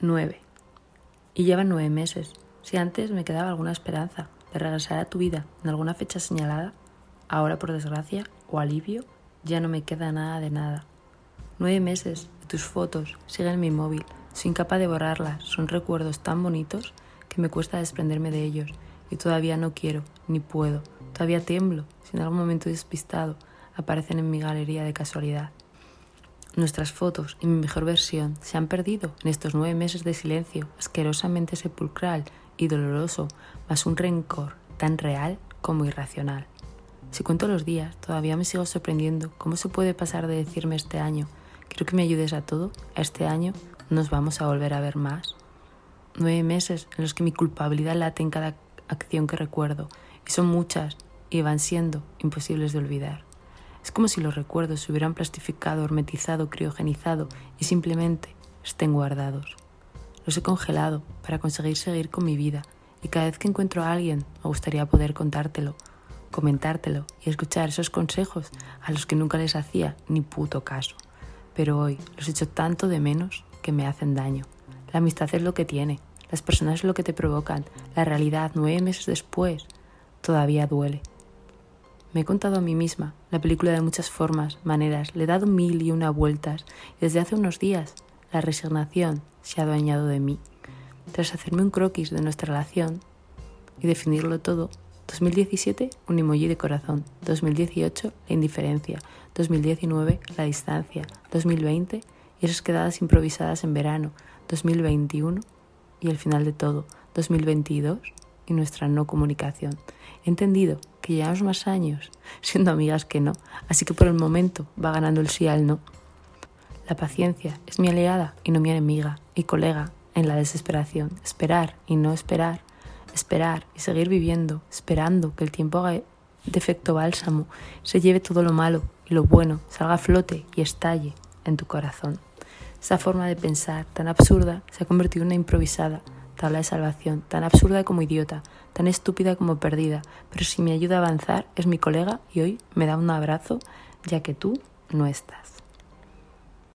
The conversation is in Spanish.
9. Y llevan nueve meses. Si antes me quedaba alguna esperanza de regresar a tu vida en alguna fecha señalada, ahora por desgracia o alivio ya no me queda nada de nada. Nueve meses de tus fotos siguen en mi móvil, soy incapaz de borrarlas, son recuerdos tan bonitos que me cuesta desprenderme de ellos y todavía no quiero ni puedo, todavía tiemblo si en algún momento despistado aparecen en mi galería de casualidad. Nuestras fotos y mi mejor versión se han perdido en estos nueve meses de silencio asquerosamente sepulcral y doloroso, más un rencor tan real como irracional. Si cuento los días, todavía me sigo sorprendiendo cómo se puede pasar de decirme este año, quiero que me ayudes a todo, a este año nos vamos a volver a ver más. Nueve meses en los que mi culpabilidad late en cada acción que recuerdo, y son muchas, y van siendo imposibles de olvidar. Es como si los recuerdos se hubieran plastificado, hermetizado, criogenizado y simplemente estén guardados. Los he congelado para conseguir seguir con mi vida y cada vez que encuentro a alguien me gustaría poder contártelo, comentártelo y escuchar esos consejos a los que nunca les hacía ni puto caso. Pero hoy los echo tanto de menos que me hacen daño. La amistad es lo que tiene, las personas es lo que te provocan, la realidad nueve meses después todavía duele. Me he contado a mí misma la película de muchas formas, maneras, le he dado mil y una vueltas. Y desde hace unos días la resignación se ha adueñado de mí. Tras hacerme un croquis de nuestra relación y definirlo todo, 2017 un emoji de corazón, 2018 la indiferencia, 2019 la distancia, 2020 y esas quedadas improvisadas en verano, 2021 y el final de todo, 2022 y nuestra no comunicación. He entendido que llevamos más años siendo amigas que no, así que por el momento va ganando el sí al no. La paciencia es mi aliada y no mi enemiga y colega en la desesperación. Esperar y no esperar, esperar y seguir viviendo, esperando que el tiempo haga de efecto bálsamo, se lleve todo lo malo y lo bueno, salga a flote y estalle en tu corazón. Esa forma de pensar tan absurda se ha convertido en una improvisada tabla de salvación, tan absurda como idiota, tan estúpida como perdida, pero si me ayuda a avanzar es mi colega y hoy me da un abrazo ya que tú no estás.